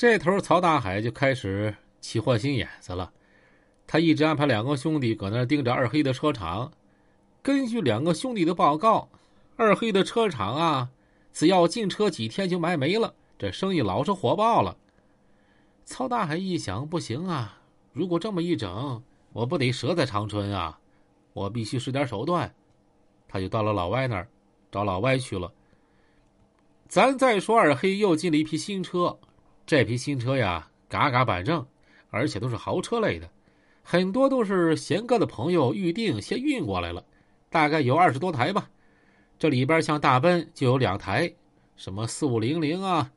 这头曹大海就开始起坏心眼子了，他一直安排两个兄弟搁那盯着二黑的车厂。根据两个兄弟的报告，二黑的车厂啊，只要进车几天就卖没了，这生意老是火爆了。曹大海一想，不行啊，如果这么一整，我不得折在长春啊！我必须使点手段。他就到了老歪那儿，找老歪去了。咱再说，二黑又进了一批新车，这批新车呀，嘎嘎板正，而且都是豪车类的，很多都是贤哥的朋友预定先运过来了，大概有二十多台吧。这里边像大奔就有两台，什么四五零零啊，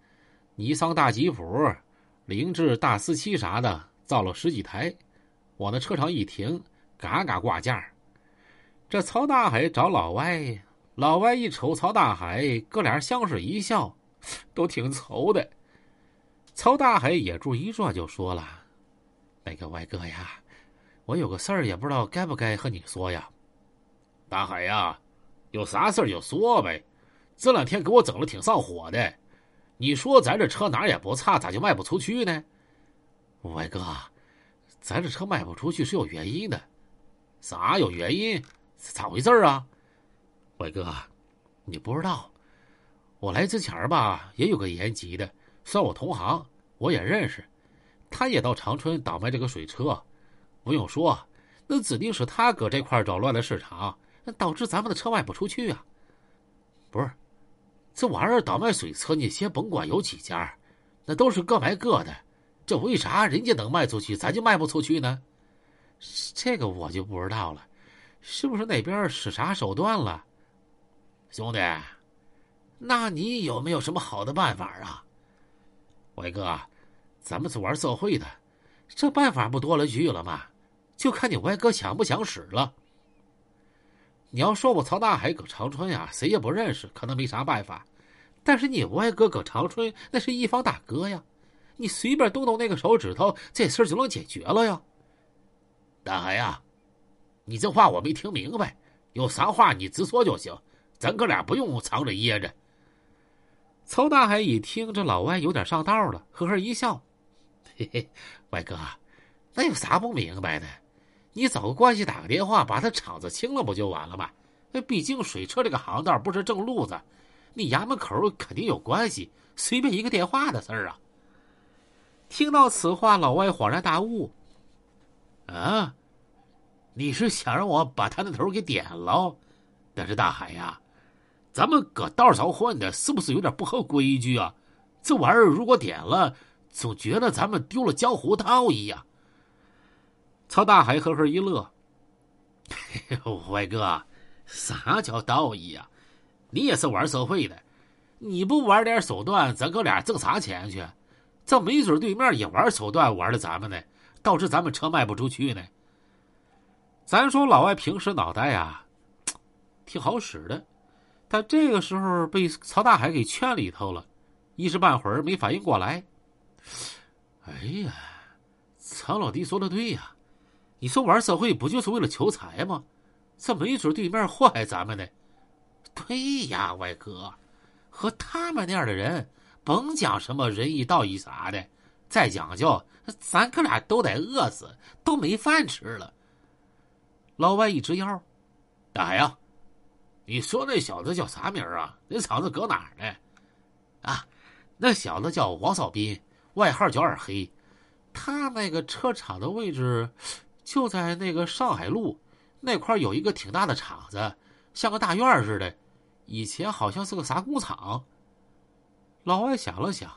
尼桑大吉普、凌志大四七啥的，造了十几台，往那车场一停，嘎嘎挂价。这曹大海找老歪，老歪一瞅曹大海，哥俩相视一笑，都挺愁的。曹大海眼珠一转，就说了：“那个歪哥呀，我有个事儿，也不知道该不该和你说呀。”大海呀，有啥事儿就说呗。这两天给我整的挺上火的。你说咱这车哪也不差，咋就卖不出去呢？歪哥，咱这车卖不出去是有原因的。啥有原因？咋回事啊，伟哥，你不知道，我来之前吧，也有个延吉的，算我同行，我也认识，他也到长春倒卖这个水车，不用说，那指定是他搁这块扰乱了市场，导致咱们的车卖不出去啊。不是，这玩意儿倒卖水车，你先甭管有几家，那都是各卖各的，这为啥人家能卖出去，咱就卖不出去呢？这个我就不知道了。是不是那边使啥手段了，兄弟？那你有没有什么好的办法啊？伟哥，咱们是玩社会的，这办法不多了去了吗？就看你歪哥想不想使了。你要说我曹大海搁长春呀，谁也不认识，可能没啥办法。但是你歪哥搁长春，那是一方大哥呀，你随便动动那个手指头，这事儿就能解决了呀。大海呀！你这话我没听明白，有啥话你直说就行，咱哥俩不用藏着掖着。曹大海一听，这老歪有点上道了，呵呵一笑：“嘿，歪哥，那有啥不明白的？你找个关系打个电话，把他厂子清了不就完了吗？那毕竟水车这个行当不是正路子，你衙门口肯定有关系，随便一个电话的事儿啊。”听到此话，老外恍然大悟：“啊！”你是想让我把他那头给点了？但是大海呀，咱们搁道上混的，是不是有点不合规矩啊？这玩意儿如果点了，总觉得咱们丢了江湖道义呀。曹大海呵呵一乐：“歪哥，啥叫道义呀？你也是玩社会的，你不玩点手段，咱哥俩挣啥钱去？这没准对面也玩手段玩了咱们呢，导致咱们车卖不出去呢。”咱说老外平时脑袋呀，挺好使的，但这个时候被曹大海给劝里头了，一时半会儿没反应过来。哎呀，曹老弟说的对呀，你说玩社会不就是为了求财吗？这没准对面祸害咱们呢。对呀，外哥，和他们那样的人，甭讲什么仁义道义啥的，再讲究，咱哥俩都得饿死，都没饭吃了。老外一直腰，大海呀，你说那小子叫啥名啊？那厂子搁哪儿呢？啊，那小子叫王少斌，外号叫二黑。他那个车厂的位置就在那个上海路那块有一个挺大的厂子，像个大院似的。以前好像是个啥工厂。老外想了想，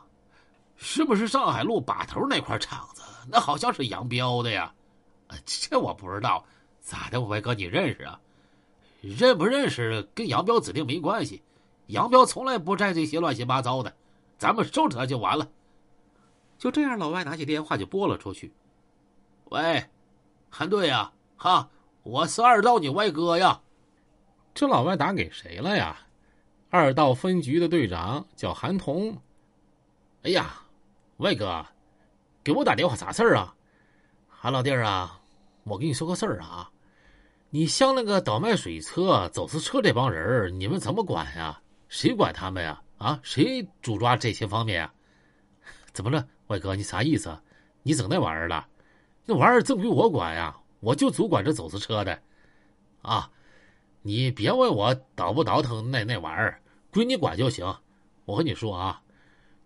是不是上海路把头那块厂子？那好像是杨彪的呀。这我不知道。咋的，歪哥，你认识啊？认不认识跟杨彪指定没关系，杨彪从来不占这些乱七八糟的，咱们收拾他就完了。就这样，老外拿起电话就拨了出去。喂，韩队呀，哈，我是二道你歪哥呀。这老外打给谁了呀？二道分局的队长叫韩童。哎呀，外哥，给我打电话啥事儿啊？韩老弟啊，我跟你说个事儿啊。你像那个倒卖水车、走私车这帮人你们怎么管呀？谁管他们呀？啊，谁主抓这些方面啊？怎么了，外哥？你啥意思？你整那玩意儿了？那玩意儿正归我管呀，我就主管这走私车的。啊，你别问我倒不倒腾那那玩意儿，归你管就行。我跟你说啊，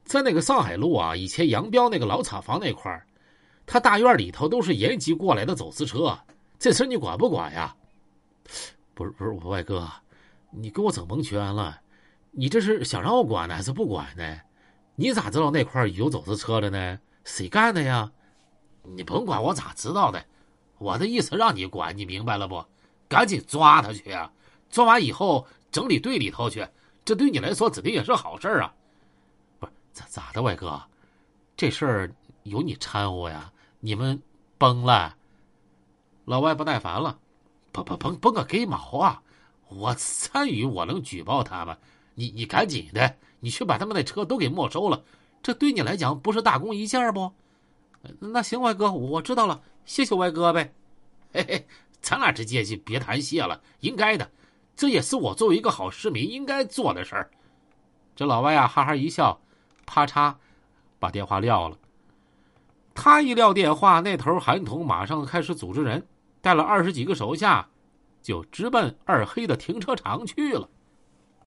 在那个上海路啊，以前杨彪那个老厂房那块儿，他大院里头都是延吉过来的走私车，这事你管不管呀？不是不是，我外哥，你给我整蒙圈了。你这是想让我管呢，还是不管呢？你咋知道那块有走私车的呢？谁干的呀？你甭管我咋知道的，我的意思让你管，你明白了不？赶紧抓他去啊！抓完以后整理队里头去，这对你来说指定也是好事啊。不是咋咋的，外哥，这事儿有你掺和呀？你们崩了？老外不耐烦了，崩崩崩崩个给毛啊！我参与，我能举报他吗？你你赶紧的，你去把他们那车都给没收了，这对你来讲不是大功一件不？那行，外哥，我知道了，谢谢外哥呗。嘿嘿，咱俩之间就别谈谢了，应该的，这也是我作为一个好市民应该做的事儿。这老外啊，哈哈一笑，啪嚓，把电话撂了。他一撂电话，那头韩童马上开始组织人，带了二十几个手下，就直奔二黑的停车场去了。